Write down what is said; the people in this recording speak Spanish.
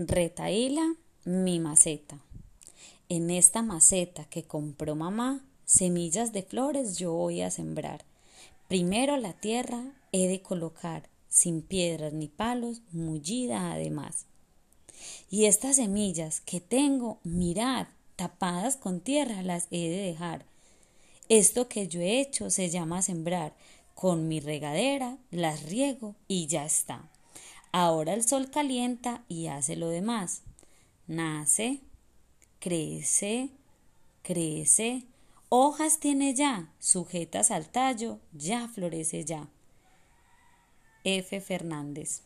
Retaíla, mi maceta. En esta maceta que compró mamá, semillas de flores yo voy a sembrar. Primero la tierra he de colocar, sin piedras ni palos, mullida además. Y estas semillas que tengo, mirad, tapadas con tierra, las he de dejar. Esto que yo he hecho se llama sembrar. Con mi regadera las riego y ya está. Ahora el sol calienta y hace lo demás. Nace, crece, crece, hojas tiene ya, sujetas al tallo, ya florece ya. F. Fernández